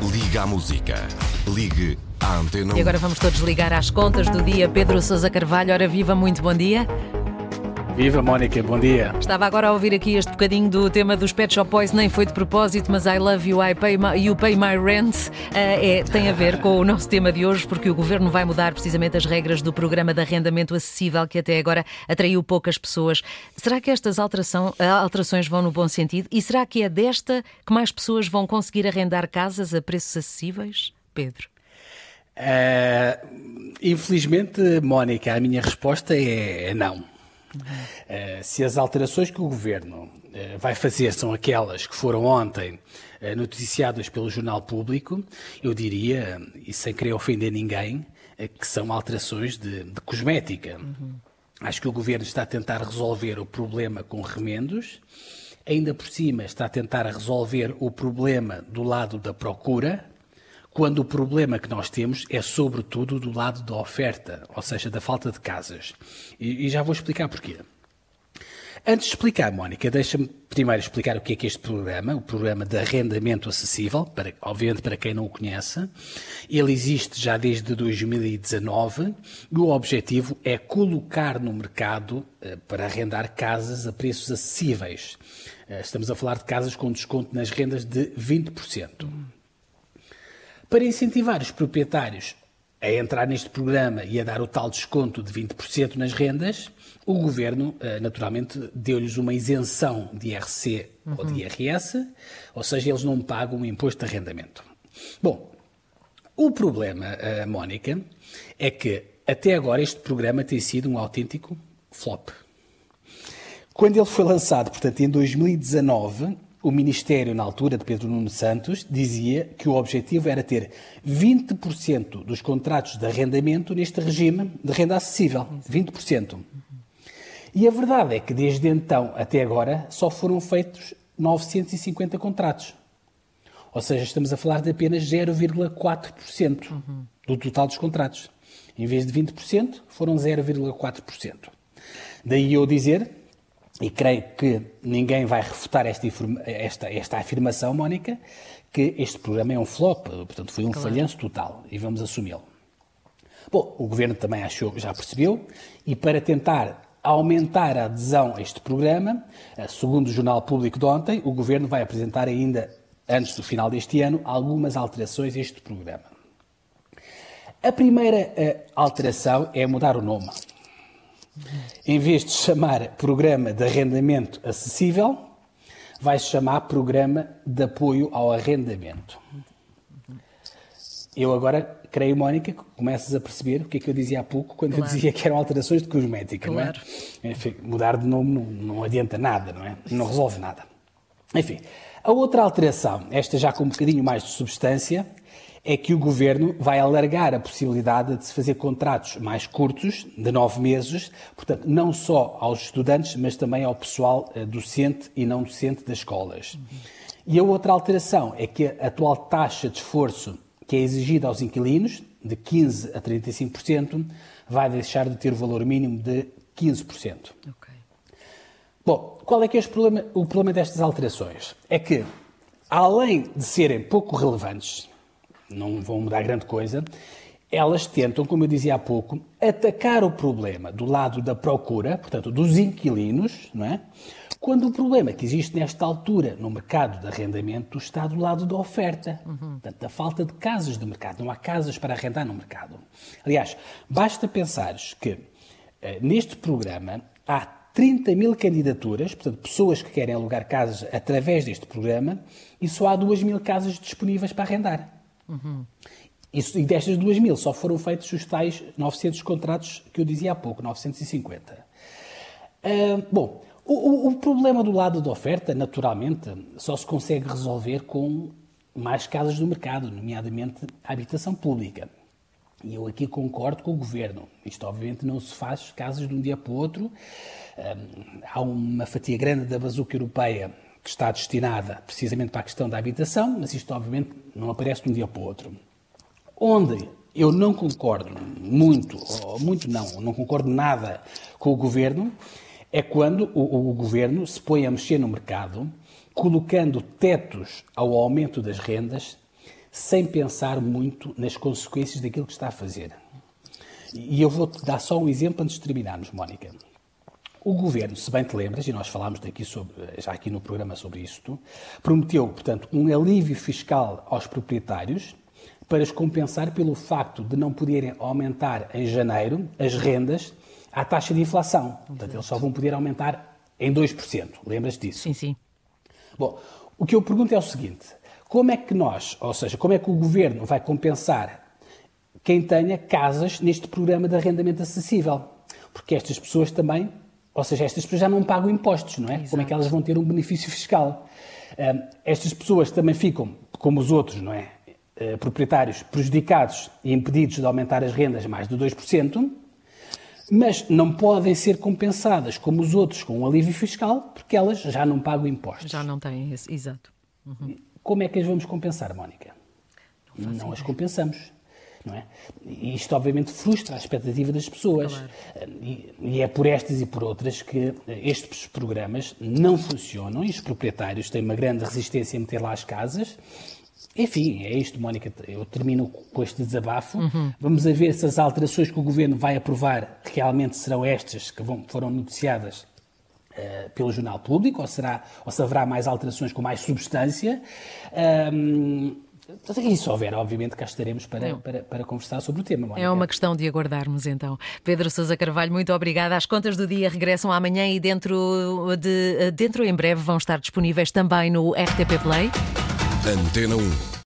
Liga à música. Ligue à Antena E agora vamos todos ligar às contas do dia. Pedro Sousa Carvalho, ora viva, muito bom dia. Viva Mónica, bom dia. Estava agora a ouvir aqui este bocadinho do tema dos Pet Shop Boys, nem foi de propósito, mas I love you, I pay my, you pay my rent. Uh, é, tem a ver com o nosso tema de hoje, porque o governo vai mudar precisamente as regras do programa de arrendamento acessível, que até agora atraiu poucas pessoas. Será que estas alteração, alterações vão no bom sentido? E será que é desta que mais pessoas vão conseguir arrendar casas a preços acessíveis? Pedro. Uh, infelizmente, Mónica, a minha resposta é não. Uh, se as alterações que o Governo uh, vai fazer são aquelas que foram ontem uh, noticiadas pelo Jornal Público, eu diria, e sem querer ofender ninguém, que são alterações de, de cosmética. Uhum. Acho que o Governo está a tentar resolver o problema com remendos, ainda por cima está a tentar resolver o problema do lado da procura, quando o problema que nós temos é sobretudo do lado da oferta, ou seja, da falta de casas. E, e já vou explicar porquê. Antes de explicar, Mónica, deixa-me primeiro explicar o que é que este programa, o programa de arrendamento acessível, para, obviamente para quem não o conhece. Ele existe já desde 2019 e o objetivo é colocar no mercado eh, para arrendar casas a preços acessíveis. Eh, estamos a falar de casas com desconto nas rendas de 20%. Para incentivar os proprietários a entrar neste programa e a dar o tal desconto de 20% nas rendas, o governo, eh, naturalmente, deu-lhes uma isenção de IRC uhum. ou de IRS, ou seja, eles não pagam o imposto de arrendamento. Bom, o problema, eh, Mónica, é que até agora este programa tem sido um autêntico flop. Quando ele foi lançado, portanto, em 2019, o Ministério, na altura de Pedro Nuno Santos, dizia que o objetivo era ter 20% dos contratos de arrendamento neste regime de renda acessível. 20%. E a verdade é que desde então até agora só foram feitos 950 contratos. Ou seja, estamos a falar de apenas 0,4% uhum. do total dos contratos. Em vez de 20%, foram 0,4%. Daí eu dizer e creio que ninguém vai refutar esta, esta, esta afirmação, Mónica, que este programa é um flop, portanto foi um claro. falhanço total e vamos assumi-lo. Bom, o Governo também achou, já percebeu, e para tentar aumentar a adesão a este programa, eh, segundo o Jornal Público de ontem, o Governo vai apresentar ainda, antes do final deste ano, algumas alterações a este programa. A primeira eh, alteração é mudar o nome. Em vez de chamar Programa de Arrendamento Acessível, vai chamar Programa de Apoio ao Arrendamento. Eu agora creio, Mónica, que começas a perceber o que é que eu dizia há pouco quando claro. eu dizia que eram alterações de cosmética, claro. não é? Enfim, mudar de nome não, não adianta nada, não é? Não resolve nada. Enfim, a outra alteração, esta já com um bocadinho mais de substância, é que o governo vai alargar a possibilidade de se fazer contratos mais curtos, de nove meses, portanto, não só aos estudantes, mas também ao pessoal eh, docente e não docente das escolas. E a outra alteração é que a atual taxa de esforço que é exigida aos inquilinos, de 15% a 35%, vai deixar de ter o valor mínimo de 15%. Okay. Bom, qual é que é o problema, o problema destas alterações? É que, além de serem pouco relevantes, não vão mudar grande coisa. Elas tentam, como eu dizia há pouco, atacar o problema do lado da procura, portanto, dos inquilinos, não é? Quando o problema que existe nesta altura no mercado de arrendamento está do lado da oferta, uhum. portanto, da falta de casas do mercado. Não há casas para arrendar no mercado. Aliás, basta pensares que eh, neste programa há 30 mil candidaturas, portanto, pessoas que querem alugar casas através deste programa, e só há 2 mil casas disponíveis para arrendar. Uhum. Isso, e destas 2 mil só foram feitos os tais 900 contratos que eu dizia há pouco, 950. Uh, bom, o, o, problema do lado da oferta, naturalmente, só se consegue resolver com mais casas do mercado, nomeadamente a habitação pública. E eu aqui concordo com o Governo. Isto, obviamente, não se faz casas de um dia para o outro. Um, há uma fatia grande da bazuca europeia que está destinada precisamente para a questão da habitação, mas isto obviamente não aparece de um dia para o outro. Onde eu não concordo muito, ou muito não, não concordo nada com o governo, é quando o, o governo se põe a mexer no mercado, colocando tetos ao aumento das rendas, sem pensar muito nas consequências daquilo que está a fazer. E eu vou-te dar só um exemplo antes de terminarmos, Mónica. O governo, se bem te lembras, e nós falámos daqui sobre, já aqui no programa sobre isto, prometeu, portanto, um alívio fiscal aos proprietários para os compensar pelo facto de não poderem aumentar em janeiro as rendas à taxa de inflação. Portanto, eles só vão poder aumentar em 2%. Lembras disso? Sim, sim. Bom, o que eu pergunto é o seguinte: como é que nós, ou seja, como é que o governo vai compensar quem tenha casas neste programa de arrendamento acessível? Porque estas pessoas também, ou seja, estas pessoas já não pagam impostos, não é? Exato. Como é que elas vão ter um benefício fiscal? Um, estas pessoas também ficam, como os outros, não é? Uh, proprietários prejudicados e impedidos de aumentar as rendas mais de 2%, mas não podem ser compensadas como os outros com um alívio fiscal, porque elas já não pagam impostos. Já não têm esse, exato. Uhum. Como é que as vamos compensar, Mónica? Não, não as compensamos. Não é? E isto, obviamente, frustra a expectativa das pessoas. Claro. E, e, é por estas e por outras que estes programas não funcionam e os proprietários têm uma grande resistência a meter lá as casas enfim, é isto, Mónica. Eu termino com este desabafo. Uhum. Vamos a ver se as alterações que o Governo vai aprovar realmente serão estas que vão, foram noticiadas uh, pelo Jornal Público, ou, será, ou se haverá mais alterações com mais substância. Um, e se houver, obviamente, cá estaremos para, para, para, conversar sobre o tema. Mónica. É uma questão de aguardarmos, então. Pedro Sousa Carvalho, muito obrigada. As contas do dia regressam amanhã e dentro, de, dentro em breve vão estar disponíveis também no RTP Play. Antena 1.